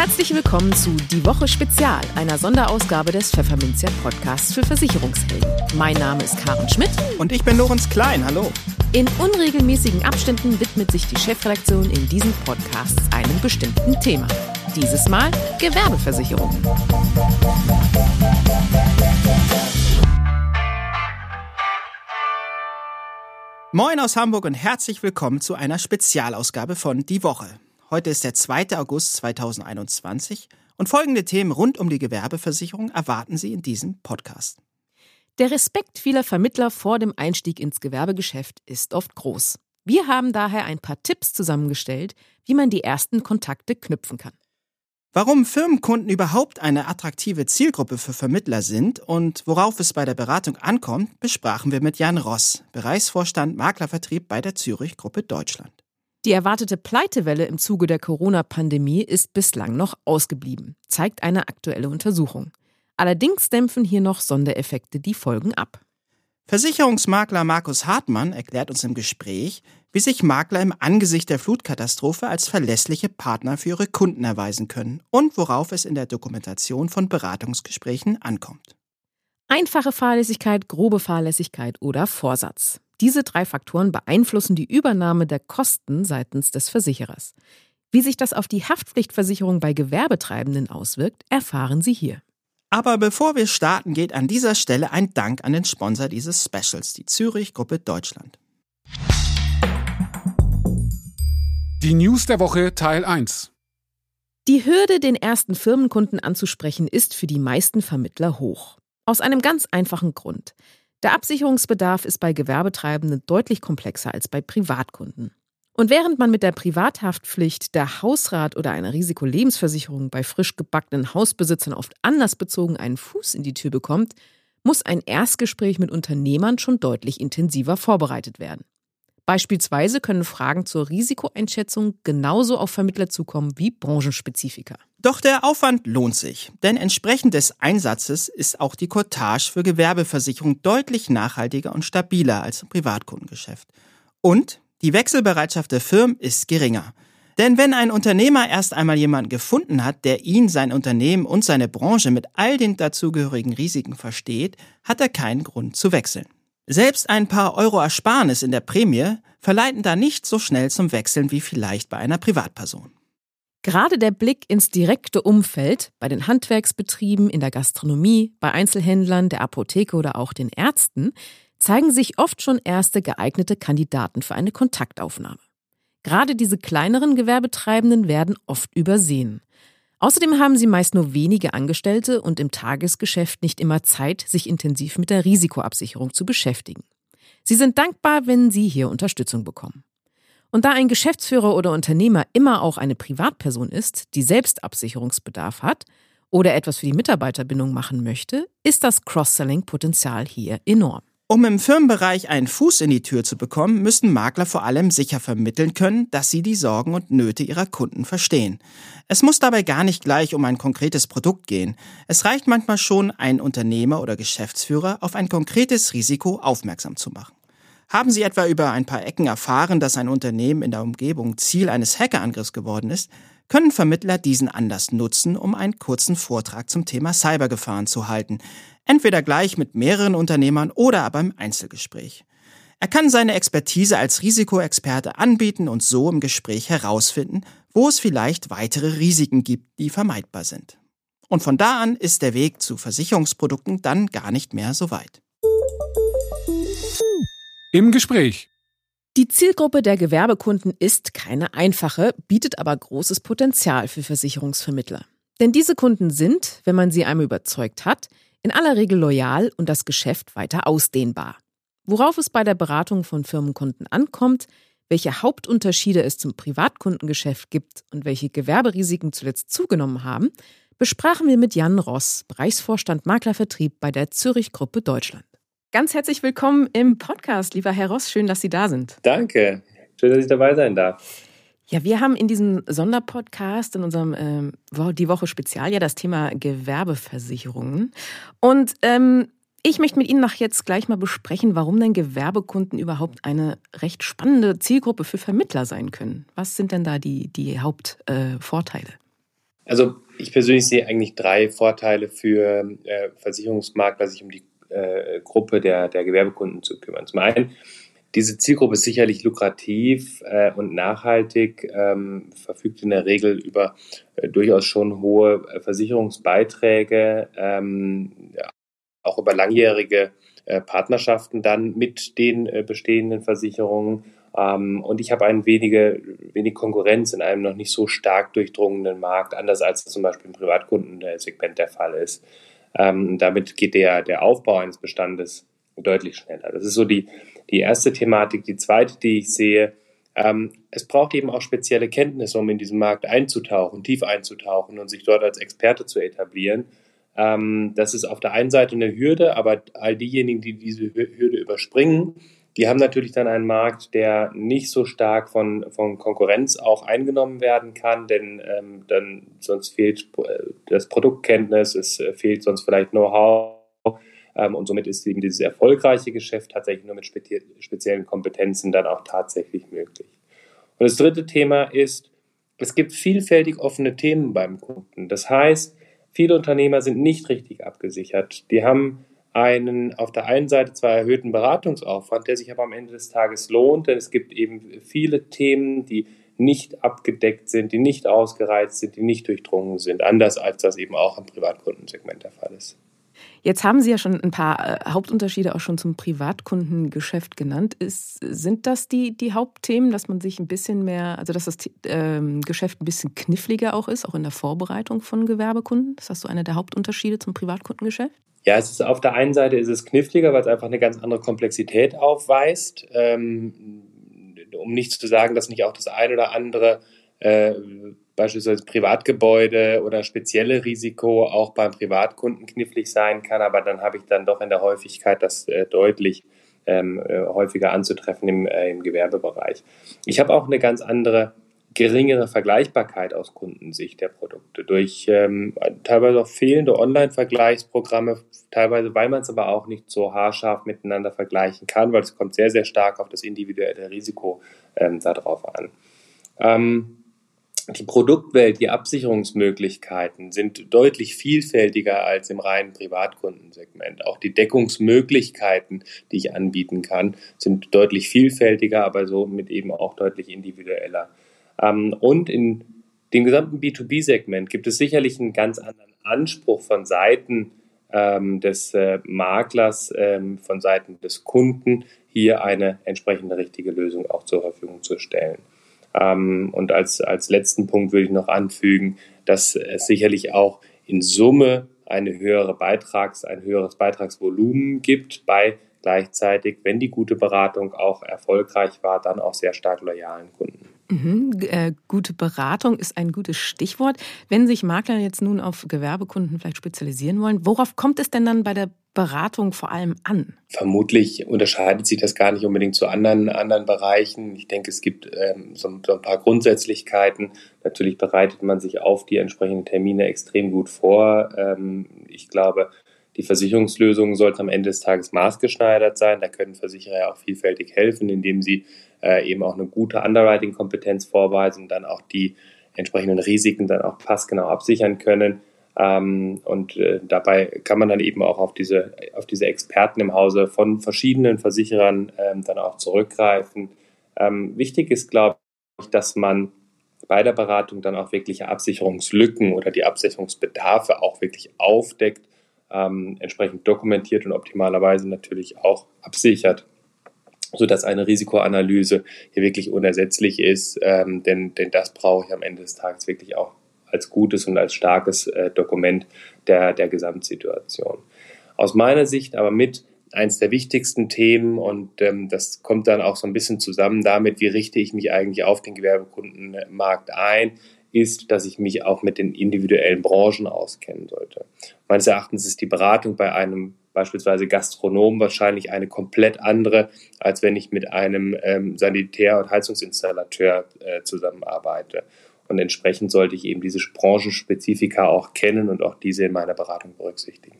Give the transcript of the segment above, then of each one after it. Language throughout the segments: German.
Herzlich willkommen zu Die Woche Spezial, einer Sonderausgabe des Pfefferminzia Podcasts für Versicherungshelden. Mein Name ist Karen Schmidt. Und ich bin Lorenz Klein. Hallo. In unregelmäßigen Abständen widmet sich die Chefredaktion in diesen Podcasts einem bestimmten Thema. Dieses Mal Gewerbeversicherung. Moin aus Hamburg und herzlich willkommen zu einer Spezialausgabe von Die Woche. Heute ist der 2. August 2021 und folgende Themen rund um die Gewerbeversicherung erwarten Sie in diesem Podcast. Der Respekt vieler Vermittler vor dem Einstieg ins Gewerbegeschäft ist oft groß. Wir haben daher ein paar Tipps zusammengestellt, wie man die ersten Kontakte knüpfen kann. Warum Firmenkunden überhaupt eine attraktive Zielgruppe für Vermittler sind und worauf es bei der Beratung ankommt, besprachen wir mit Jan Ross, Bereichsvorstand Maklervertrieb bei der Zürich Gruppe Deutschland. Die erwartete Pleitewelle im Zuge der Corona-Pandemie ist bislang noch ausgeblieben, zeigt eine aktuelle Untersuchung. Allerdings dämpfen hier noch Sondereffekte die Folgen ab. Versicherungsmakler Markus Hartmann erklärt uns im Gespräch, wie sich Makler im Angesicht der Flutkatastrophe als verlässliche Partner für ihre Kunden erweisen können und worauf es in der Dokumentation von Beratungsgesprächen ankommt. Einfache Fahrlässigkeit, grobe Fahrlässigkeit oder Vorsatz. Diese drei Faktoren beeinflussen die Übernahme der Kosten seitens des Versicherers. Wie sich das auf die Haftpflichtversicherung bei Gewerbetreibenden auswirkt, erfahren Sie hier. Aber bevor wir starten, geht an dieser Stelle ein Dank an den Sponsor dieses Specials, die Zürich Gruppe Deutschland. Die News der Woche Teil 1. Die Hürde, den ersten Firmenkunden anzusprechen, ist für die meisten Vermittler hoch. Aus einem ganz einfachen Grund. Der Absicherungsbedarf ist bei Gewerbetreibenden deutlich komplexer als bei Privatkunden. Und während man mit der Privathaftpflicht, der Hausrat oder einer Risikolebensversicherung bei frisch gebackenen Hausbesitzern oft anlassbezogen einen Fuß in die Tür bekommt, muss ein Erstgespräch mit Unternehmern schon deutlich intensiver vorbereitet werden. Beispielsweise können Fragen zur Risikoeinschätzung genauso auf Vermittler zukommen wie Branchenspezifika. Doch der Aufwand lohnt sich, denn entsprechend des Einsatzes ist auch die Cottage für Gewerbeversicherung deutlich nachhaltiger und stabiler als im Privatkundengeschäft. Und die Wechselbereitschaft der Firmen ist geringer. Denn wenn ein Unternehmer erst einmal jemanden gefunden hat, der ihn, sein Unternehmen und seine Branche mit all den dazugehörigen Risiken versteht, hat er keinen Grund zu wechseln. Selbst ein paar Euro Ersparnis in der Prämie verleiten da nicht so schnell zum Wechseln wie vielleicht bei einer Privatperson. Gerade der Blick ins direkte Umfeld bei den Handwerksbetrieben, in der Gastronomie, bei Einzelhändlern, der Apotheke oder auch den Ärzten zeigen sich oft schon erste geeignete Kandidaten für eine Kontaktaufnahme. Gerade diese kleineren Gewerbetreibenden werden oft übersehen. Außerdem haben sie meist nur wenige Angestellte und im Tagesgeschäft nicht immer Zeit, sich intensiv mit der Risikoabsicherung zu beschäftigen. Sie sind dankbar, wenn sie hier Unterstützung bekommen. Und da ein Geschäftsführer oder Unternehmer immer auch eine Privatperson ist, die selbst Absicherungsbedarf hat oder etwas für die Mitarbeiterbindung machen möchte, ist das Cross-Selling-Potenzial hier enorm. Um im Firmenbereich einen Fuß in die Tür zu bekommen, müssen Makler vor allem sicher vermitteln können, dass sie die Sorgen und Nöte ihrer Kunden verstehen. Es muss dabei gar nicht gleich um ein konkretes Produkt gehen. Es reicht manchmal schon, einen Unternehmer oder Geschäftsführer auf ein konkretes Risiko aufmerksam zu machen. Haben Sie etwa über ein paar Ecken erfahren, dass ein Unternehmen in der Umgebung Ziel eines Hackerangriffs geworden ist, können Vermittler diesen Anlass nutzen, um einen kurzen Vortrag zum Thema Cybergefahren zu halten, entweder gleich mit mehreren Unternehmern oder aber im Einzelgespräch. Er kann seine Expertise als Risikoexperte anbieten und so im Gespräch herausfinden, wo es vielleicht weitere Risiken gibt, die vermeidbar sind. Und von da an ist der Weg zu Versicherungsprodukten dann gar nicht mehr so weit. Im Gespräch. Die Zielgruppe der Gewerbekunden ist keine einfache, bietet aber großes Potenzial für Versicherungsvermittler. Denn diese Kunden sind, wenn man sie einmal überzeugt hat, in aller Regel loyal und das Geschäft weiter ausdehnbar. Worauf es bei der Beratung von Firmenkunden ankommt, welche Hauptunterschiede es zum Privatkundengeschäft gibt und welche Gewerberisiken zuletzt zugenommen haben, besprachen wir mit Jan Ross, Bereichsvorstand Maklervertrieb bei der Zürich Gruppe Deutschland. Ganz herzlich willkommen im Podcast, lieber Herr Ross. Schön, dass Sie da sind. Danke. Schön, dass ich dabei sein darf. Ja, wir haben in diesem Sonderpodcast, in unserem ähm, Die Woche Spezial, ja das Thema Gewerbeversicherungen. Und ähm, ich möchte mit Ihnen nach jetzt gleich mal besprechen, warum denn Gewerbekunden überhaupt eine recht spannende Zielgruppe für Vermittler sein können. Was sind denn da die, die Hauptvorteile? Äh, Also ich persönlich sehe eigentlich drei Vorteile für äh, Versicherungsmakler, sich um die äh, Gruppe der, der Gewerbekunden zu kümmern. Zum einen, diese Zielgruppe ist sicherlich lukrativ äh, und nachhaltig, ähm, verfügt in der Regel über äh, durchaus schon hohe äh, Versicherungsbeiträge, ähm, ja, auch über langjährige äh, Partnerschaften dann mit den äh, bestehenden Versicherungen. Ähm, und ich habe ein wenige, wenig Konkurrenz in einem noch nicht so stark durchdrungenen Markt, anders als zum Beispiel im Privatkundensegment der Fall ist. Ähm, damit geht der, der Aufbau eines Bestandes deutlich schneller. Das ist so die, die erste Thematik. Die zweite, die ich sehe, ähm, es braucht eben auch spezielle Kenntnisse, um in diesen Markt einzutauchen, tief einzutauchen und sich dort als Experte zu etablieren. Ähm, das ist auf der einen Seite eine Hürde, aber all diejenigen, die diese Hürde überspringen, die haben natürlich dann einen Markt, der nicht so stark von, von Konkurrenz auch eingenommen werden kann, denn ähm, dann sonst fehlt äh, das Produktkenntnis, es äh, fehlt sonst vielleicht Know-how ähm, und somit ist eben dieses erfolgreiche Geschäft tatsächlich nur mit spezie speziellen Kompetenzen dann auch tatsächlich möglich. Und das dritte Thema ist, es gibt vielfältig offene Themen beim Kunden. Das heißt, viele Unternehmer sind nicht richtig abgesichert. Die haben einen auf der einen Seite zwar erhöhten Beratungsaufwand, der sich aber am Ende des Tages lohnt, denn es gibt eben viele Themen, die nicht abgedeckt sind, die nicht ausgereizt sind, die nicht durchdrungen sind, anders als das eben auch im Privatkundensegment der Fall ist. Jetzt haben Sie ja schon ein paar äh, Hauptunterschiede auch schon zum Privatkundengeschäft genannt. Ist, sind das die, die Hauptthemen, dass man sich ein bisschen mehr, also dass das ähm, Geschäft ein bisschen kniffliger auch ist, auch in der Vorbereitung von Gewerbekunden? Ist das so einer der Hauptunterschiede zum Privatkundengeschäft? Ja, es ist auf der einen Seite ist es kniffliger, weil es einfach eine ganz andere Komplexität aufweist. Ähm, um nicht zu sagen, dass nicht auch das ein oder andere äh, beispielsweise Privatgebäude oder spezielle Risiko auch beim Privatkunden knifflig sein kann, aber dann habe ich dann doch in der Häufigkeit das äh, deutlich ähm, äh, häufiger anzutreffen im, äh, im Gewerbebereich. Ich habe auch eine ganz andere geringere Vergleichbarkeit aus Kundensicht der Produkte durch ähm, teilweise auch fehlende Online-Vergleichsprogramme, teilweise weil man es aber auch nicht so haarscharf miteinander vergleichen kann, weil es kommt sehr, sehr stark auf das individuelle Risiko ähm, darauf an. Ähm, die Produktwelt, die Absicherungsmöglichkeiten sind deutlich vielfältiger als im reinen Privatkundensegment. Auch die Deckungsmöglichkeiten, die ich anbieten kann, sind deutlich vielfältiger, aber somit eben auch deutlich individueller. Ähm, und in dem gesamten B2B-Segment gibt es sicherlich einen ganz anderen Anspruch von Seiten ähm, des äh, Maklers, ähm, von Seiten des Kunden, hier eine entsprechende richtige Lösung auch zur Verfügung zu stellen. Und als, als letzten Punkt würde ich noch anfügen, dass es sicherlich auch in Summe eine höhere Beitrags, ein höheres Beitragsvolumen gibt bei gleichzeitig, wenn die gute Beratung auch erfolgreich war, dann auch sehr stark loyalen Kunden. Mhm. Äh, gute Beratung ist ein gutes Stichwort. Wenn sich Makler jetzt nun auf Gewerbekunden vielleicht spezialisieren wollen, worauf kommt es denn dann bei der Beratung vor allem an? Vermutlich unterscheidet sich das gar nicht unbedingt zu anderen, anderen Bereichen. Ich denke, es gibt ähm, so, so, ein paar Grundsätzlichkeiten. Natürlich bereitet man sich auf die entsprechenden Termine extrem gut vor. Ähm, ich glaube, die Versicherungslösung sollte am Ende des Tages maßgeschneidert sein. Da können Versicherer ja auch vielfältig helfen, indem sie äh, eben auch eine gute Underwriting-Kompetenz vorweisen und dann auch die entsprechenden Risiken dann auch passgenau absichern können. Ähm, und äh, dabei kann man dann eben auch auf diese, auf diese Experten im Hause von verschiedenen Versicherern ähm, dann auch zurückgreifen. Ähm, wichtig ist, glaube ich, dass man bei der Beratung dann auch wirkliche Absicherungslücken oder die Absicherungsbedarfe auch wirklich aufdeckt, ähm, entsprechend dokumentiert und optimalerweise natürlich auch absichert sodass eine Risikoanalyse hier wirklich unersetzlich ist, ähm, denn, denn das brauche ich am Ende des Tages wirklich auch als gutes und als starkes äh, Dokument der, der Gesamtsituation. Aus meiner Sicht aber mit eins der wichtigsten Themen und ähm, das kommt dann auch so ein bisschen zusammen damit, wie richte ich mich eigentlich auf den Gewerbekundenmarkt ein, ist, dass ich mich auch mit den individuellen Branchen auskennen sollte. Meines Erachtens ist die Beratung bei einem beispielsweise Gastronom wahrscheinlich eine komplett andere, als wenn ich mit einem ähm, Sanitär- und Heizungsinstallateur äh, zusammenarbeite. Und entsprechend sollte ich eben diese Branchenspezifika auch kennen und auch diese in meiner Beratung berücksichtigen.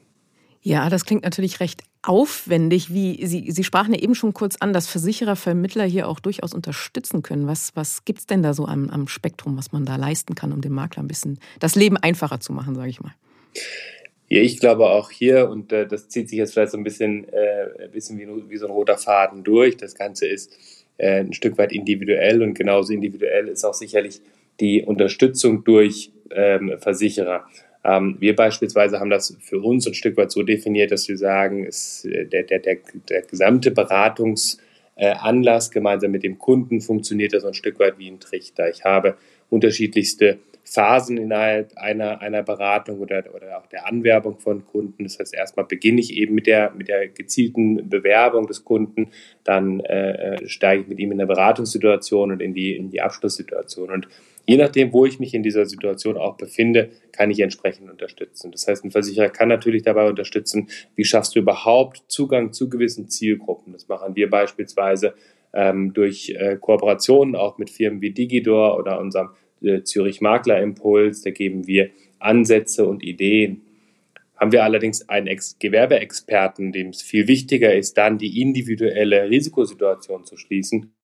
Ja, das klingt natürlich recht aufwendig, wie Sie, Sie sprachen ja eben schon kurz an, dass Versicherer, Vermittler hier auch durchaus unterstützen können. Was, was gibt es denn da so am, am Spektrum, was man da leisten kann, um dem Makler ein bisschen das Leben einfacher zu machen, sage ich mal? Ja, ich glaube auch hier, und äh, das zieht sich jetzt vielleicht so ein bisschen, äh, ein bisschen wie, wie so ein roter Faden durch. Das Ganze ist äh, ein Stück weit individuell und genauso individuell ist auch sicherlich die Unterstützung durch ähm, Versicherer. Ähm, wir beispielsweise haben das für uns ein Stück weit so definiert, dass wir sagen, es, äh, der, der, der, der gesamte Beratungsanlass gemeinsam mit dem Kunden funktioniert so ein Stück weit wie ein Trichter. Ich habe unterschiedlichste Phasen innerhalb einer, einer Beratung oder, oder auch der Anwerbung von Kunden. Das heißt, erstmal beginne ich eben mit der, mit der gezielten Bewerbung des Kunden, dann äh, steige ich mit ihm in der Beratungssituation und in die, in die Abschlusssituation. Und je nachdem, wo ich mich in dieser Situation auch befinde, kann ich entsprechend unterstützen. Das heißt, ein Versicherer kann natürlich dabei unterstützen, wie schaffst du überhaupt Zugang zu gewissen Zielgruppen. Das machen wir beispielsweise ähm, durch äh, Kooperationen auch mit Firmen wie Digidor oder unserem äh, Zürich Makler Impuls. Da geben wir Ansätze und Ideen. Haben wir allerdings einen Ex Gewerbeexperten, dem es viel wichtiger ist, dann die individuelle Risikosituation zu schließen,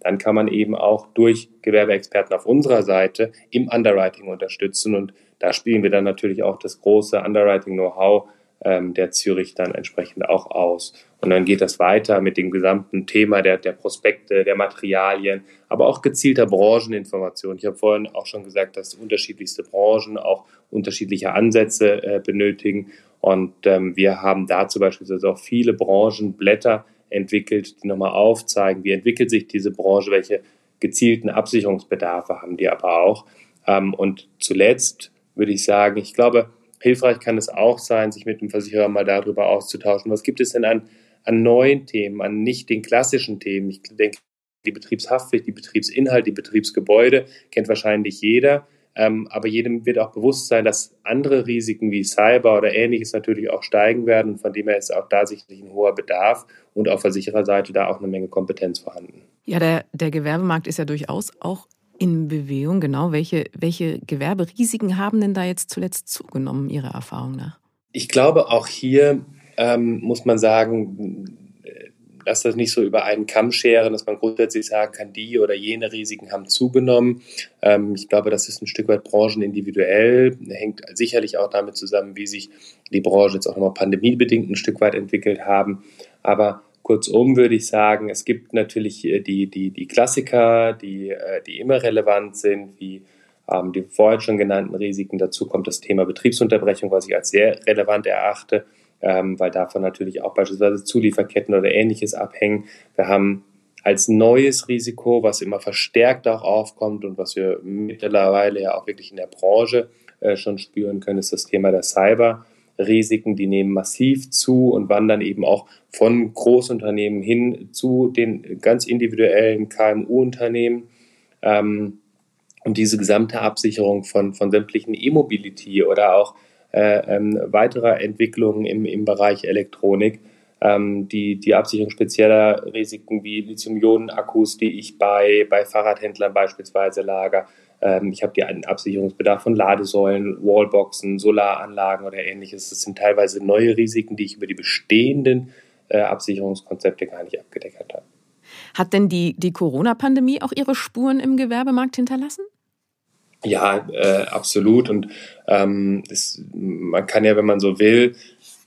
dann kann man eben auch durch Gewerbeexperten auf unserer Seite im Underwriting unterstützen. Und da spielen wir dann natürlich auch das große Underwriting-Know-how ähm, der Zürich dann entsprechend auch aus. Und dann geht das weiter mit dem gesamten Thema der, der Prospekte, der Materialien, aber auch gezielter Brancheninformation. Ich habe vorhin auch schon gesagt, dass unterschiedlichste Branchen auch unterschiedliche Ansätze äh, benötigen. Und ähm, wir haben dazu beispielsweise auch viele Branchenblätter entwickelt, die nochmal aufzeigen, wie entwickelt sich diese Branche, welche gezielten Absicherungsbedarfe haben die aber auch. Ähm, und zuletzt würde ich sagen, ich glaube, hilfreich kann es auch sein, sich mit dem Versicherer mal darüber auszutauschen. Was gibt es denn an, an neuen Themen, an nicht den klassischen Themen? Ich denke, die Betriebshaftpflicht, die Betriebsinhalt, die Betriebsgebäude kennt wahrscheinlich jeder. Ähm, aber jedem wird auch bewusst sein, dass andere Risiken wie Cyber oder ähnliches natürlich auch steigen werden. Von dem her ist auch da sicherlich ein hoher Bedarf und auf Versichererseite da auch eine Menge Kompetenz vorhanden. Ja, der, der Gewerbemarkt ist ja durchaus auch in Bewegung. Genau, welche, welche Gewerberisiken haben denn da jetzt zuletzt zugenommen, Ihrer Erfahrung nach? Ich glaube, auch hier ähm, muss man sagen, lass das nicht so über einen Kamm scheren, dass man grundsätzlich sagen kann, die oder jene Risiken haben zugenommen. Ähm, ich glaube, das ist ein Stück weit branchenindividuell, hängt sicherlich auch damit zusammen, wie sich die Branche jetzt auch nochmal pandemiebedingt ein Stück weit entwickelt haben. Aber kurzum würde ich sagen, es gibt natürlich äh, die, die, die Klassiker, die, äh, die immer relevant sind, wie ähm, die vorhin schon genannten Risiken. Dazu kommt das Thema Betriebsunterbrechung, was ich als sehr relevant erachte ähm, weil davon natürlich auch beispielsweise Zulieferketten oder ähnliches abhängen. Wir haben als neues Risiko, was immer verstärkt auch aufkommt und was wir mittlerweile ja auch wirklich in der Branche äh, schon spüren können, ist das Thema der Cyber-Risiken. Die nehmen massiv zu und wandern eben auch von Großunternehmen hin zu den ganz individuellen KMU-Unternehmen. Ähm, und diese gesamte Absicherung von, von sämtlichen E-Mobility oder auch äh, ähm, weiterer Entwicklungen im, im Bereich Elektronik. Ähm, die, die Absicherung spezieller Risiken wie Lithium-Ionen-Akkus, die ich bei, bei Fahrradhändlern beispielsweise lager. Ähm, ich habe den Absicherungsbedarf von Ladesäulen, Wallboxen, Solaranlagen oder ähnliches. Das sind teilweise neue Risiken, die ich über die bestehenden äh, Absicherungskonzepte gar nicht abgedeckt habe. Hat denn die, die Corona-Pandemie auch ihre Spuren im Gewerbemarkt hinterlassen? Ja, äh, absolut. Und ähm, es, man kann ja, wenn man so will,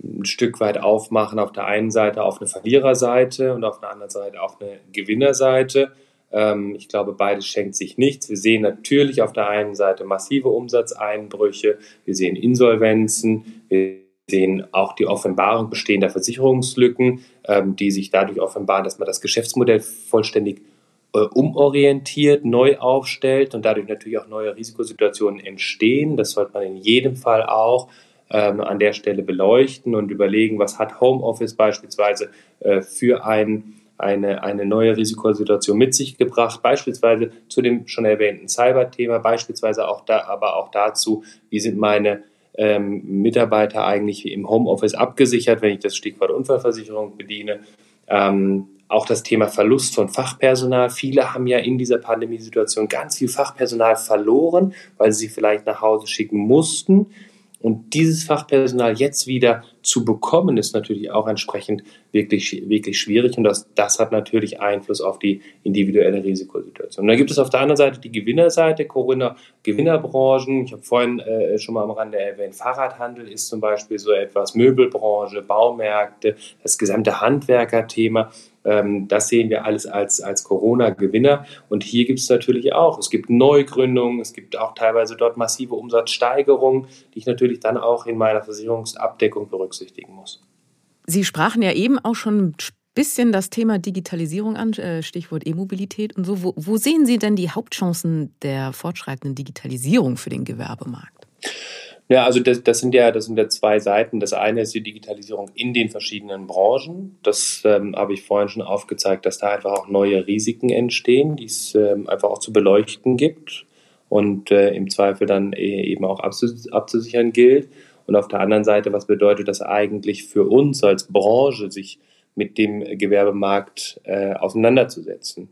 ein Stück weit aufmachen auf der einen Seite auf eine Verliererseite und auf der anderen Seite auf eine Gewinnerseite. Ähm, ich glaube, beides schenkt sich nichts. Wir sehen natürlich auf der einen Seite massive Umsatzeinbrüche, wir sehen Insolvenzen, wir sehen auch die Offenbarung bestehender Versicherungslücken, ähm, die sich dadurch offenbaren, dass man das Geschäftsmodell vollständig äh, umorientiert, neu aufstellt und dadurch natürlich auch neue Risikosituationen entstehen. Das sollte man in jedem Fall auch ähm, an der Stelle beleuchten und überlegen, was hat Homeoffice beispielsweise äh, für ein, eine, eine neue Risikosituation mit sich gebracht, beispielsweise zu dem schon erwähnten Cyber-Thema, beispielsweise auch da, aber auch dazu, wie sind meine ähm, Mitarbeiter eigentlich im Homeoffice abgesichert, wenn ich das Stichwort Unfallversicherung bediene. Ähm, auch das Thema Verlust von Fachpersonal. Viele haben ja in dieser Pandemiesituation ganz viel Fachpersonal verloren, weil sie vielleicht nach Hause schicken mussten. Und dieses Fachpersonal jetzt wieder zu bekommen, ist natürlich auch entsprechend wirklich, wirklich schwierig. Und das, das hat natürlich Einfluss auf die individuelle Risikosituation. Und dann gibt es auf der anderen Seite die Gewinnerseite, Corona, Gewinnerbranchen. Ich habe vorhin äh, schon mal am Rande erwähnt, Fahrradhandel ist zum Beispiel so etwas, Möbelbranche, Baumärkte, das gesamte Handwerkerthema. Ähm, das sehen wir alles als, als Corona-Gewinner. Und hier gibt es natürlich auch, es gibt Neugründungen, es gibt auch teilweise dort massive Umsatzsteigerungen, die ich natürlich dann auch in meiner Versicherungsabdeckung berücksichtigen muss. Sie sprachen ja eben auch schon ein bisschen das Thema Digitalisierung an, äh, Stichwort E-Mobilität und so. Wo, wo sehen Sie denn die Hauptchancen der fortschreitenden Digitalisierung für den Gewerbemarkt? Ja, also das, das, sind ja, das sind ja zwei Seiten. Das eine ist die Digitalisierung in den verschiedenen Branchen. Das ähm, habe ich vorhin schon aufgezeigt, dass da einfach auch neue Risiken entstehen, die es ähm, einfach auch zu beleuchten gibt und äh, im Zweifel dann e, eben auch abzusichern gilt. Und auf der anderen Seite, was bedeutet das eigentlich für uns als Branche, sich mit dem Gewerbemarkt äh, auseinanderzusetzen?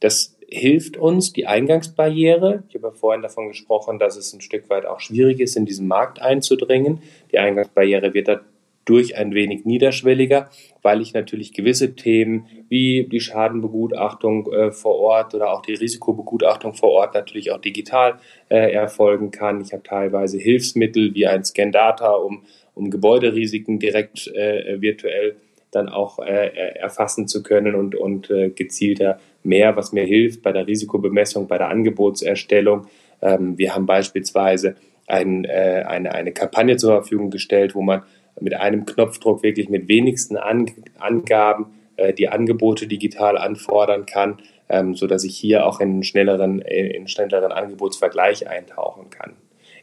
Das hilft uns die Eingangsbarriere. Ich habe ja vorhin davon gesprochen, dass es ein Stück weit auch schwierig ist, in diesen Markt einzudringen. Die Eingangsbarriere wird dadurch ein wenig niederschwelliger, weil ich natürlich gewisse Themen wie die Schadenbegutachtung äh, vor Ort oder auch die Risikobegutachtung vor Ort natürlich auch digital äh, erfolgen kann. Ich habe teilweise Hilfsmittel wie ein Scandata, um, um Gebäuderisiken direkt äh, virtuell dann auch äh, erfassen zu können und, und äh, gezielter mehr, was mir hilft bei der Risikobemessung, bei der Angebotserstellung. Ähm, wir haben beispielsweise ein, äh, eine, eine Kampagne zur Verfügung gestellt, wo man mit einem Knopfdruck wirklich mit wenigsten An Angaben äh, die Angebote digital anfordern kann, ähm, sodass ich hier auch in schnelleren, in schnelleren Angebotsvergleich eintauchen kann.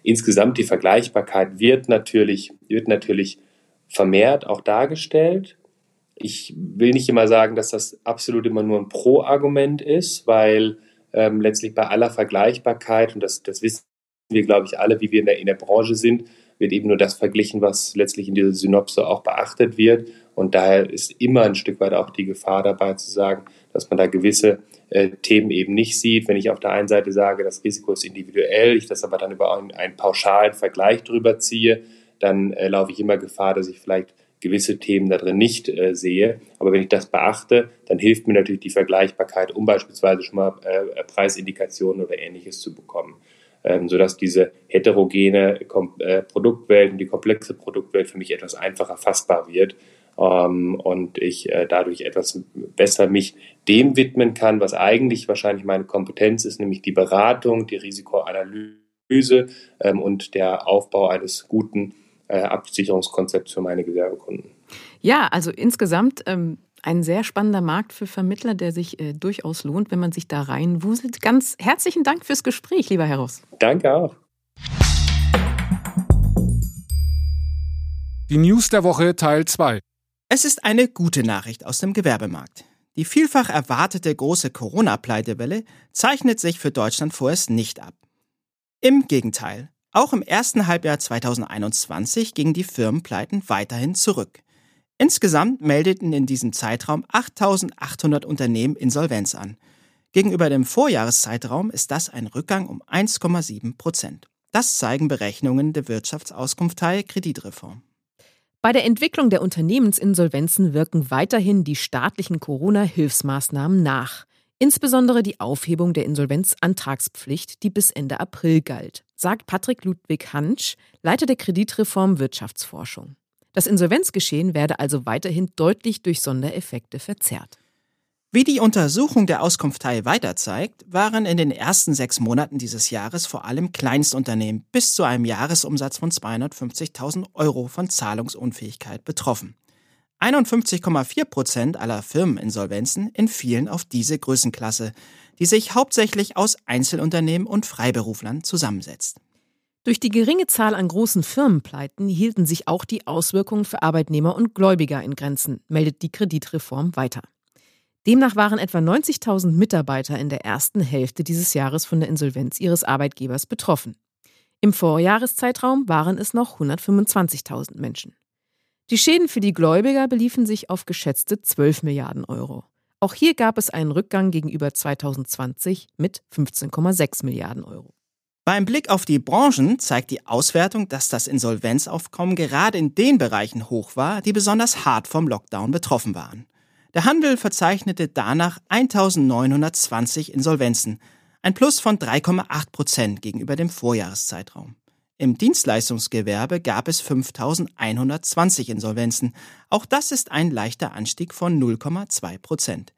Insgesamt die Vergleichbarkeit wird natürlich, wird natürlich vermehrt auch dargestellt. Ich will nicht immer sagen, dass das absolut immer nur ein Pro-Argument ist, weil ähm, letztlich bei aller Vergleichbarkeit, und das, das wissen wir, glaube ich, alle, wie wir in der, in der Branche sind, wird eben nur das verglichen, was letztlich in dieser Synopse auch beachtet wird. Und daher ist immer ein Stück weit auch die Gefahr dabei zu sagen, dass man da gewisse äh, Themen eben nicht sieht. Wenn ich auf der einen Seite sage, das Risiko ist individuell, ich das aber dann über einen, einen pauschalen Vergleich drüber ziehe, dann äh, laufe ich immer Gefahr, dass ich vielleicht gewisse Themen da drin nicht äh, sehe. Aber wenn ich das beachte, dann hilft mir natürlich die Vergleichbarkeit, um beispielsweise schon mal äh, Preisindikationen oder ähnliches zu bekommen. Ähm, sodass diese heterogene Kom äh, Produktwelt und die komplexe Produktwelt für mich etwas einfacher fassbar wird ähm, und ich äh, dadurch etwas besser mich dem widmen kann, was eigentlich wahrscheinlich meine Kompetenz ist, nämlich die Beratung, die Risikoanalyse ähm, und der Aufbau eines guten äh, Absicherungskonzept für meine Gewerbekunden. Ja, also insgesamt ähm, ein sehr spannender Markt für Vermittler, der sich äh, durchaus lohnt, wenn man sich da reinwuselt. Ganz herzlichen Dank fürs Gespräch, lieber Herr Ross. Danke auch. Die News der Woche Teil 2. Es ist eine gute Nachricht aus dem Gewerbemarkt. Die vielfach erwartete große Corona-Pleitewelle zeichnet sich für Deutschland vorerst nicht ab. Im Gegenteil, auch im ersten Halbjahr 2021 gingen die Firmenpleiten weiterhin zurück. Insgesamt meldeten in diesem Zeitraum 8800 Unternehmen Insolvenz an. Gegenüber dem Vorjahreszeitraum ist das ein Rückgang um 1,7 Prozent. Das zeigen Berechnungen der Wirtschaftsauskunftei Kreditreform. Bei der Entwicklung der Unternehmensinsolvenzen wirken weiterhin die staatlichen Corona-Hilfsmaßnahmen nach. Insbesondere die Aufhebung der Insolvenzantragspflicht, die bis Ende April galt, sagt Patrick Ludwig Hansch, Leiter der Kreditreform Wirtschaftsforschung. Das Insolvenzgeschehen werde also weiterhin deutlich durch Sondereffekte verzerrt. Wie die Untersuchung der Auskunftei weiter zeigt, waren in den ersten sechs Monaten dieses Jahres vor allem Kleinstunternehmen bis zu einem Jahresumsatz von 250.000 Euro von Zahlungsunfähigkeit betroffen. 51,4 Prozent aller Firmeninsolvenzen entfielen auf diese Größenklasse, die sich hauptsächlich aus Einzelunternehmen und Freiberuflern zusammensetzt. Durch die geringe Zahl an großen Firmenpleiten hielten sich auch die Auswirkungen für Arbeitnehmer und Gläubiger in Grenzen, meldet die Kreditreform weiter. Demnach waren etwa 90.000 Mitarbeiter in der ersten Hälfte dieses Jahres von der Insolvenz ihres Arbeitgebers betroffen. Im Vorjahreszeitraum waren es noch 125.000 Menschen. Die Schäden für die Gläubiger beliefen sich auf geschätzte 12 Milliarden Euro. Auch hier gab es einen Rückgang gegenüber 2020 mit 15,6 Milliarden Euro. Beim Blick auf die Branchen zeigt die Auswertung, dass das Insolvenzaufkommen gerade in den Bereichen hoch war, die besonders hart vom Lockdown betroffen waren. Der Handel verzeichnete danach 1920 Insolvenzen, ein Plus von 3,8 Prozent gegenüber dem Vorjahreszeitraum. Im Dienstleistungsgewerbe gab es 5120 Insolvenzen. Auch das ist ein leichter Anstieg von 0,2 Prozent.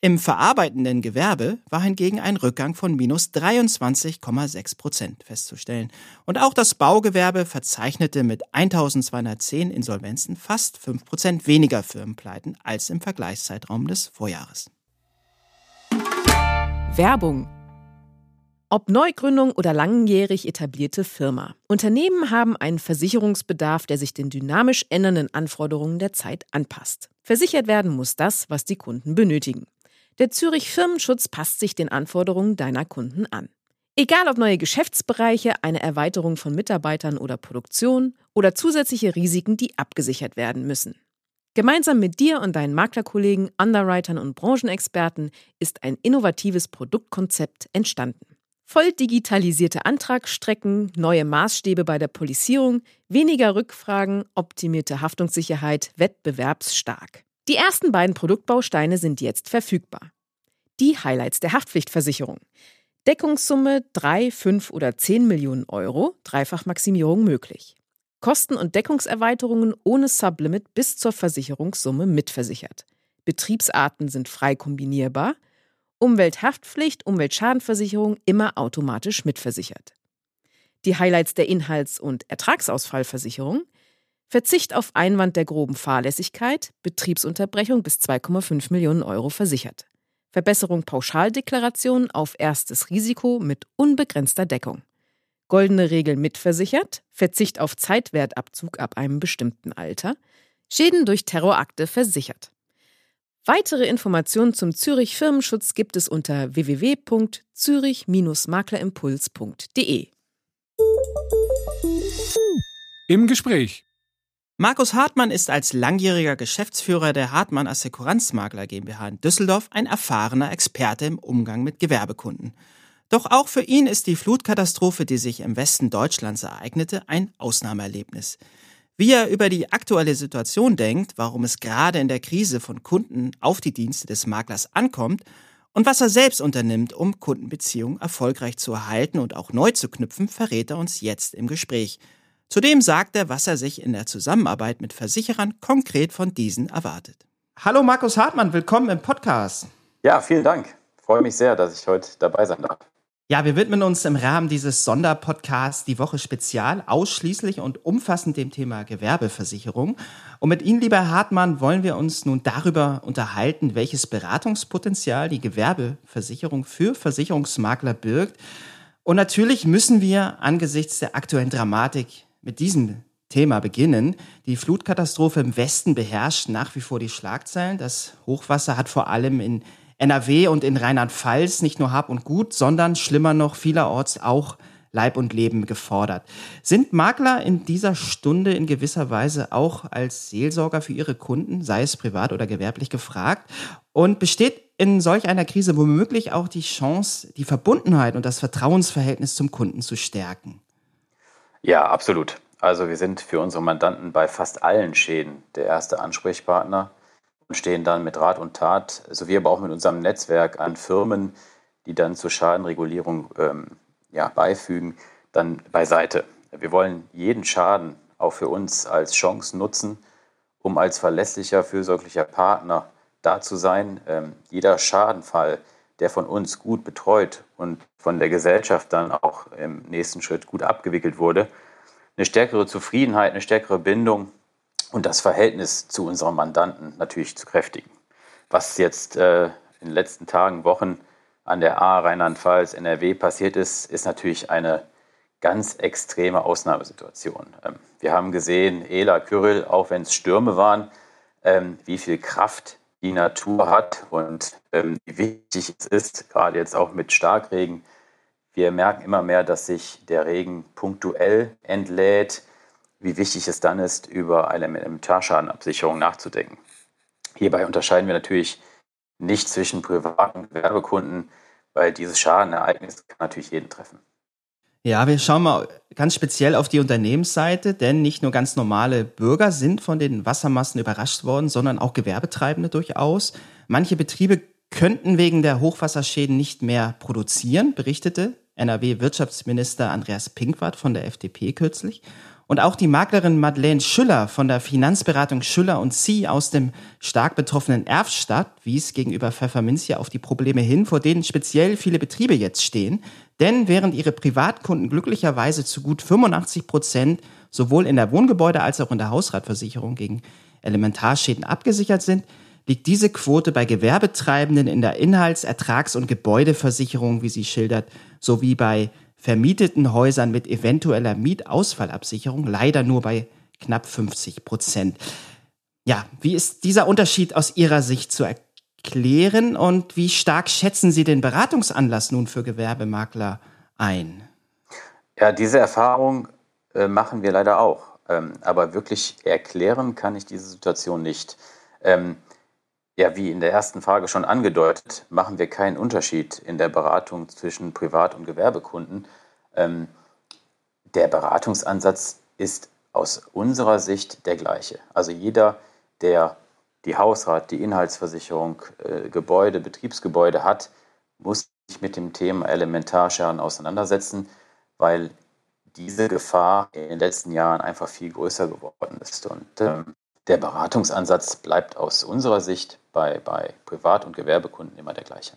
Im verarbeitenden Gewerbe war hingegen ein Rückgang von minus 23,6 Prozent festzustellen. Und auch das Baugewerbe verzeichnete mit 1210 Insolvenzen fast 5 Prozent weniger Firmenpleiten als im Vergleichszeitraum des Vorjahres. Werbung ob Neugründung oder langjährig etablierte Firma. Unternehmen haben einen Versicherungsbedarf, der sich den dynamisch ändernden Anforderungen der Zeit anpasst. Versichert werden muss das, was die Kunden benötigen. Der Zürich Firmenschutz passt sich den Anforderungen deiner Kunden an. Egal ob neue Geschäftsbereiche, eine Erweiterung von Mitarbeitern oder Produktion oder zusätzliche Risiken, die abgesichert werden müssen. Gemeinsam mit dir und deinen Maklerkollegen, Underwritern und Branchenexperten ist ein innovatives Produktkonzept entstanden. Voll digitalisierte Antragsstrecken, neue Maßstäbe bei der Polizierung, weniger Rückfragen, optimierte Haftungssicherheit, wettbewerbsstark. Die ersten beiden Produktbausteine sind jetzt verfügbar. Die Highlights der Haftpflichtversicherung. Deckungssumme 3, 5 oder 10 Millionen Euro, Dreifachmaximierung möglich. Kosten- und Deckungserweiterungen ohne Sublimit bis zur Versicherungssumme mitversichert. Betriebsarten sind frei kombinierbar. Umwelthaftpflicht, Umweltschadenversicherung immer automatisch mitversichert. Die Highlights der Inhalts- und Ertragsausfallversicherung. Verzicht auf Einwand der groben Fahrlässigkeit, Betriebsunterbrechung bis 2,5 Millionen Euro versichert. Verbesserung Pauschaldeklaration auf erstes Risiko mit unbegrenzter Deckung. Goldene Regel mitversichert, Verzicht auf Zeitwertabzug ab einem bestimmten Alter, Schäden durch Terrorakte versichert. Weitere Informationen zum Zürich Firmenschutz gibt es unter www.zürich-maklerimpuls.de. Im Gespräch Markus Hartmann ist als langjähriger Geschäftsführer der Hartmann Assekuranzmakler GmbH in Düsseldorf ein erfahrener Experte im Umgang mit Gewerbekunden. Doch auch für ihn ist die Flutkatastrophe, die sich im Westen Deutschlands ereignete, ein Ausnahmeerlebnis. Wie er über die aktuelle Situation denkt, warum es gerade in der Krise von Kunden auf die Dienste des Maklers ankommt und was er selbst unternimmt, um Kundenbeziehungen erfolgreich zu erhalten und auch neu zu knüpfen, verrät er uns jetzt im Gespräch. Zudem sagt er, was er sich in der Zusammenarbeit mit Versicherern konkret von diesen erwartet. Hallo Markus Hartmann, willkommen im Podcast. Ja, vielen Dank. Ich freue mich sehr, dass ich heute dabei sein darf. Ja, wir widmen uns im Rahmen dieses Sonderpodcasts die Woche Spezial ausschließlich und umfassend dem Thema Gewerbeversicherung. Und mit Ihnen, lieber Hartmann, wollen wir uns nun darüber unterhalten, welches Beratungspotenzial die Gewerbeversicherung für Versicherungsmakler birgt. Und natürlich müssen wir angesichts der aktuellen Dramatik mit diesem Thema beginnen. Die Flutkatastrophe im Westen beherrscht nach wie vor die Schlagzeilen. Das Hochwasser hat vor allem in NRW und in Rheinland-Pfalz nicht nur Hab und Gut, sondern schlimmer noch vielerorts auch Leib und Leben gefordert. Sind Makler in dieser Stunde in gewisser Weise auch als Seelsorger für ihre Kunden, sei es privat oder gewerblich, gefragt? Und besteht in solch einer Krise womöglich auch die Chance, die Verbundenheit und das Vertrauensverhältnis zum Kunden zu stärken? Ja, absolut. Also wir sind für unsere Mandanten bei fast allen Schäden der erste Ansprechpartner und stehen dann mit Rat und Tat, sowie aber auch mit unserem Netzwerk an Firmen, die dann zur Schadenregulierung ähm, ja, beifügen, dann beiseite. Wir wollen jeden Schaden auch für uns als Chance nutzen, um als verlässlicher, fürsorglicher Partner da zu sein. Ähm, jeder Schadenfall, der von uns gut betreut und von der Gesellschaft dann auch im nächsten Schritt gut abgewickelt wurde, eine stärkere Zufriedenheit, eine stärkere Bindung und das Verhältnis zu unserem Mandanten natürlich zu kräftigen. Was jetzt äh, in den letzten Tagen, Wochen an der A Rheinland-Pfalz, NRW passiert ist, ist natürlich eine ganz extreme Ausnahmesituation. Ähm, wir haben gesehen, Ela, Kyrill, auch wenn es Stürme waren, ähm, wie viel Kraft die Natur hat und ähm, wie wichtig es ist, gerade jetzt auch mit Starkregen. Wir merken immer mehr, dass sich der Regen punktuell entlädt, wie wichtig es dann ist, über eine Elementarschadenabsicherung nachzudenken. Hierbei unterscheiden wir natürlich nicht zwischen privaten und Gewerbekunden, weil dieses Schadenereignis kann natürlich jeden treffen. Ja, wir schauen mal ganz speziell auf die Unternehmensseite, denn nicht nur ganz normale Bürger sind von den Wassermassen überrascht worden, sondern auch Gewerbetreibende durchaus. Manche Betriebe könnten wegen der Hochwasserschäden nicht mehr produzieren, berichtete NRW-Wirtschaftsminister Andreas Pinkwart von der FDP kürzlich. Und auch die Maklerin Madeleine Schüller von der Finanzberatung Schüller und Sie aus dem stark betroffenen Erfstadt wies gegenüber Pfefferminzia auf die Probleme hin, vor denen speziell viele Betriebe jetzt stehen. Denn während ihre Privatkunden glücklicherweise zu gut 85 Prozent sowohl in der Wohngebäude als auch in der Hausratversicherung gegen Elementarschäden abgesichert sind, liegt diese Quote bei Gewerbetreibenden in der Inhalts-, Ertrags- und Gebäudeversicherung, wie sie schildert, sowie bei vermieteten Häusern mit eventueller Mietausfallabsicherung leider nur bei knapp 50 Prozent. Ja, wie ist dieser Unterschied aus Ihrer Sicht zu erklären und wie stark schätzen Sie den Beratungsanlass nun für Gewerbemakler ein? Ja, diese Erfahrung äh, machen wir leider auch. Ähm, aber wirklich erklären kann ich diese Situation nicht. Ähm, ja, wie in der ersten Frage schon angedeutet, machen wir keinen Unterschied in der Beratung zwischen Privat- und Gewerbekunden. Ähm, der Beratungsansatz ist aus unserer Sicht der gleiche. Also jeder, der die Hausrat, die Inhaltsversicherung, äh, Gebäude, Betriebsgebäude hat, muss sich mit dem Thema Elementarschaden auseinandersetzen, weil diese Gefahr in den letzten Jahren einfach viel größer geworden ist. Und ähm, der Beratungsansatz bleibt aus unserer Sicht bei, bei Privat- und Gewerbekunden immer der gleiche.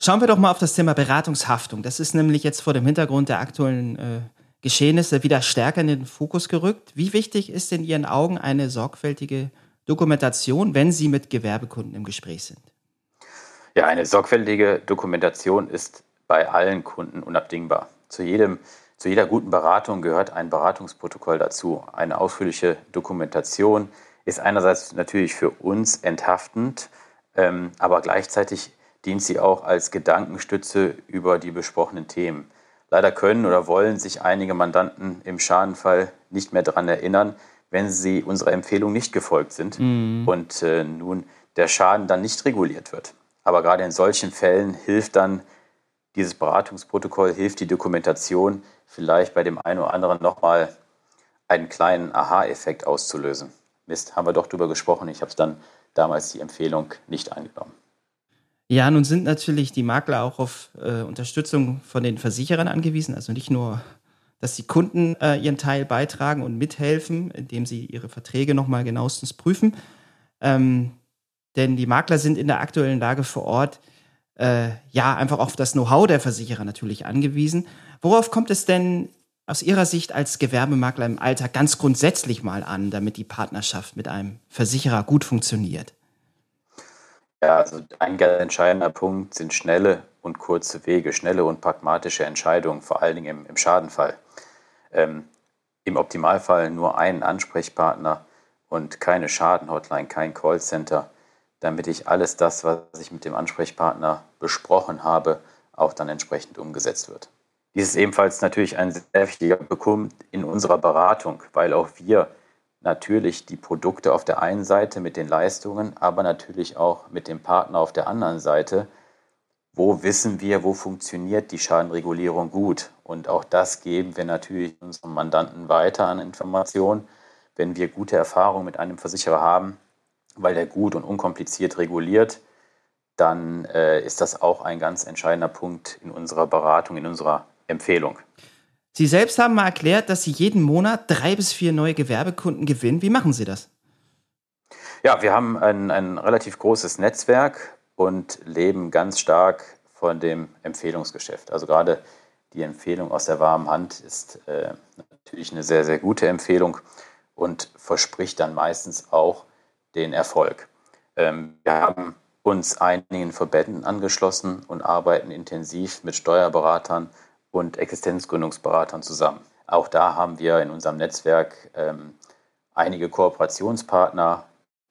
Schauen wir doch mal auf das Thema Beratungshaftung. Das ist nämlich jetzt vor dem Hintergrund der aktuellen äh, Geschehnisse wieder stärker in den Fokus gerückt. Wie wichtig ist in Ihren Augen eine sorgfältige Dokumentation, wenn Sie mit Gewerbekunden im Gespräch sind? Ja, eine sorgfältige Dokumentation ist bei allen Kunden unabdingbar. Zu jedem zu jeder guten Beratung gehört ein Beratungsprotokoll dazu. Eine ausführliche Dokumentation ist einerseits natürlich für uns enthaftend, ähm, aber gleichzeitig dient sie auch als Gedankenstütze über die besprochenen Themen. Leider können oder wollen sich einige Mandanten im Schadenfall nicht mehr daran erinnern, wenn sie unserer Empfehlung nicht gefolgt sind mhm. und äh, nun der Schaden dann nicht reguliert wird. Aber gerade in solchen Fällen hilft dann dieses Beratungsprotokoll, hilft die Dokumentation, vielleicht bei dem einen oder anderen nochmal einen kleinen Aha-Effekt auszulösen. Mist, haben wir doch drüber gesprochen. Ich habe es dann damals die Empfehlung nicht eingenommen. Ja, nun sind natürlich die Makler auch auf äh, Unterstützung von den Versicherern angewiesen. Also nicht nur, dass die Kunden äh, ihren Teil beitragen und mithelfen, indem sie ihre Verträge nochmal genauestens prüfen. Ähm, denn die Makler sind in der aktuellen Lage vor Ort äh, ja einfach auf das Know-how der Versicherer natürlich angewiesen. Worauf kommt es denn aus Ihrer Sicht als Gewerbemakler im Alltag ganz grundsätzlich mal an, damit die Partnerschaft mit einem Versicherer gut funktioniert? Ja, also ein ganz entscheidender Punkt sind schnelle und kurze Wege, schnelle und pragmatische Entscheidungen, vor allen Dingen im, im Schadenfall. Ähm, Im Optimalfall nur einen Ansprechpartner und keine Schadenhotline, kein Callcenter damit ich alles das, was ich mit dem Ansprechpartner besprochen habe, auch dann entsprechend umgesetzt wird. Dies ist ebenfalls natürlich ein sehr wichtiger Punkt in unserer Beratung, weil auch wir natürlich die Produkte auf der einen Seite mit den Leistungen, aber natürlich auch mit dem Partner auf der anderen Seite, wo wissen wir, wo funktioniert die Schadenregulierung gut. Und auch das geben wir natürlich unseren Mandanten weiter an Informationen. Wenn wir gute Erfahrungen mit einem Versicherer haben, weil der gut und unkompliziert reguliert, dann äh, ist das auch ein ganz entscheidender Punkt in unserer Beratung, in unserer Empfehlung. Sie selbst haben mal erklärt, dass Sie jeden Monat drei bis vier neue Gewerbekunden gewinnen. Wie machen Sie das? Ja, wir haben ein, ein relativ großes Netzwerk und leben ganz stark von dem Empfehlungsgeschäft. Also gerade die Empfehlung aus der warmen Hand ist äh, natürlich eine sehr, sehr gute Empfehlung und verspricht dann meistens auch den Erfolg. Ähm, wir haben uns einigen Verbänden angeschlossen und arbeiten intensiv mit Steuerberatern und Existenzgründungsberatern zusammen. Auch da haben wir in unserem Netzwerk ähm, einige Kooperationspartner,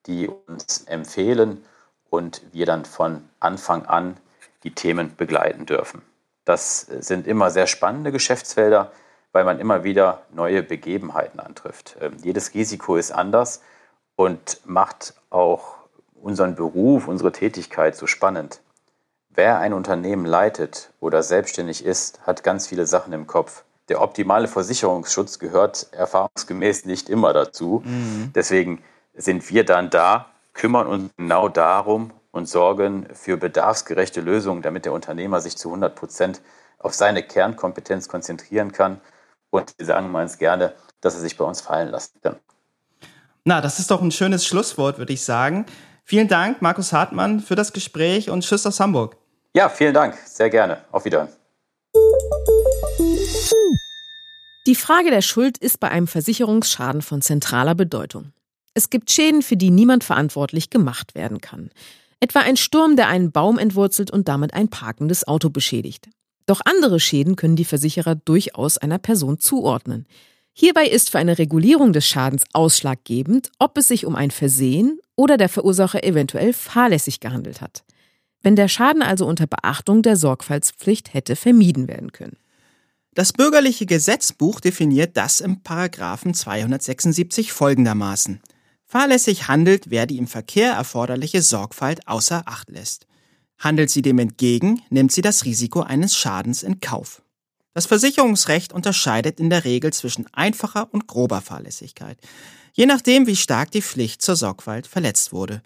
die uns empfehlen und wir dann von Anfang an die Themen begleiten dürfen. Das sind immer sehr spannende Geschäftsfelder, weil man immer wieder neue Begebenheiten antrifft. Ähm, jedes Risiko ist anders und macht auch unseren Beruf, unsere Tätigkeit so spannend. Wer ein Unternehmen leitet oder selbstständig ist, hat ganz viele Sachen im Kopf. Der optimale Versicherungsschutz gehört erfahrungsgemäß nicht immer dazu. Mhm. Deswegen sind wir dann da, kümmern uns genau darum und sorgen für bedarfsgerechte Lösungen, damit der Unternehmer sich zu 100 Prozent auf seine Kernkompetenz konzentrieren kann. Und wir sagen meins gerne, dass er sich bei uns fallen lassen kann. Na, das ist doch ein schönes Schlusswort, würde ich sagen. Vielen Dank, Markus Hartmann, für das Gespräch und Tschüss aus Hamburg. Ja, vielen Dank. Sehr gerne. Auf Wiedersehen. Die Frage der Schuld ist bei einem Versicherungsschaden von zentraler Bedeutung. Es gibt Schäden, für die niemand verantwortlich gemacht werden kann. Etwa ein Sturm, der einen Baum entwurzelt und damit ein parkendes Auto beschädigt. Doch andere Schäden können die Versicherer durchaus einer Person zuordnen. Hierbei ist für eine Regulierung des Schadens ausschlaggebend, ob es sich um ein Versehen oder der Verursacher eventuell fahrlässig gehandelt hat wenn der Schaden also unter Beachtung der Sorgfaltspflicht hätte vermieden werden können. Das bürgerliche Gesetzbuch definiert das im Paragraphen 276 folgendermaßen. Fahrlässig handelt, wer die im Verkehr erforderliche Sorgfalt außer Acht lässt. Handelt sie dem entgegen, nimmt sie das Risiko eines Schadens in Kauf. Das Versicherungsrecht unterscheidet in der Regel zwischen einfacher und grober Fahrlässigkeit, je nachdem, wie stark die Pflicht zur Sorgfalt verletzt wurde.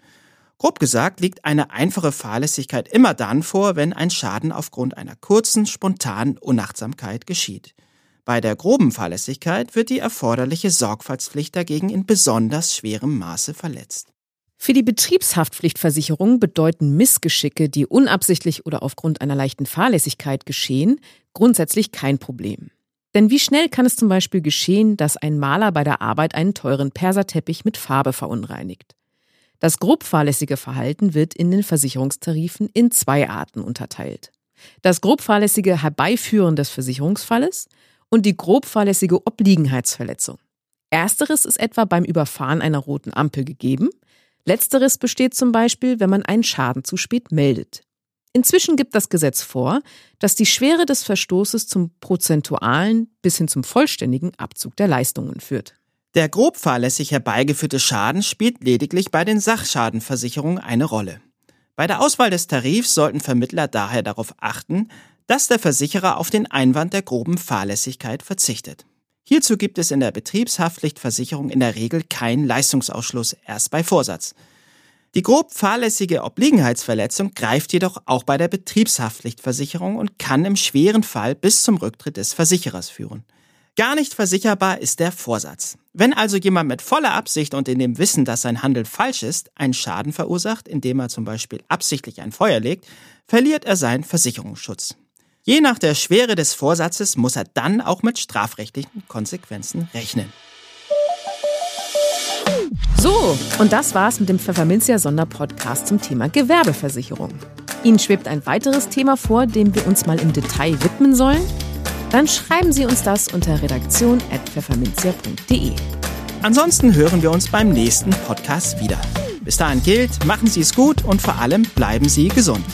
Grob gesagt liegt eine einfache Fahrlässigkeit immer dann vor, wenn ein Schaden aufgrund einer kurzen, spontanen Unachtsamkeit geschieht. Bei der groben Fahrlässigkeit wird die erforderliche Sorgfaltspflicht dagegen in besonders schwerem Maße verletzt. Für die Betriebshaftpflichtversicherung bedeuten Missgeschicke, die unabsichtlich oder aufgrund einer leichten Fahrlässigkeit geschehen, grundsätzlich kein Problem. Denn wie schnell kann es zum Beispiel geschehen, dass ein Maler bei der Arbeit einen teuren Perserteppich mit Farbe verunreinigt? Das grob fahrlässige Verhalten wird in den Versicherungstarifen in zwei Arten unterteilt. Das grob fahrlässige Herbeiführen des Versicherungsfalles und die grob fahrlässige Obliegenheitsverletzung. Ersteres ist etwa beim Überfahren einer roten Ampel gegeben. Letzteres besteht zum Beispiel, wenn man einen Schaden zu spät meldet. Inzwischen gibt das Gesetz vor, dass die Schwere des Verstoßes zum prozentualen bis hin zum vollständigen Abzug der Leistungen führt. Der grob fahrlässig herbeigeführte Schaden spielt lediglich bei den Sachschadenversicherungen eine Rolle. Bei der Auswahl des Tarifs sollten Vermittler daher darauf achten, dass der Versicherer auf den Einwand der groben Fahrlässigkeit verzichtet. Hierzu gibt es in der Betriebshaftpflichtversicherung in der Regel keinen Leistungsausschluss, erst bei Vorsatz. Die grob fahrlässige Obliegenheitsverletzung greift jedoch auch bei der Betriebshaftpflichtversicherung und kann im schweren Fall bis zum Rücktritt des Versicherers führen. Gar nicht versicherbar ist der Vorsatz. Wenn also jemand mit voller Absicht und in dem Wissen, dass sein Handeln falsch ist, einen Schaden verursacht, indem er zum Beispiel absichtlich ein Feuer legt, verliert er seinen Versicherungsschutz. Je nach der Schwere des Vorsatzes muss er dann auch mit strafrechtlichen Konsequenzen rechnen. So, und das war's mit dem Pfefferminzia Sonderpodcast zum Thema Gewerbeversicherung. Ihnen schwebt ein weiteres Thema vor, dem wir uns mal im Detail widmen sollen? Dann schreiben Sie uns das unter redaktion.pfefferminzia.de. Ansonsten hören wir uns beim nächsten Podcast wieder. Bis dahin gilt, machen Sie es gut und vor allem bleiben Sie gesund.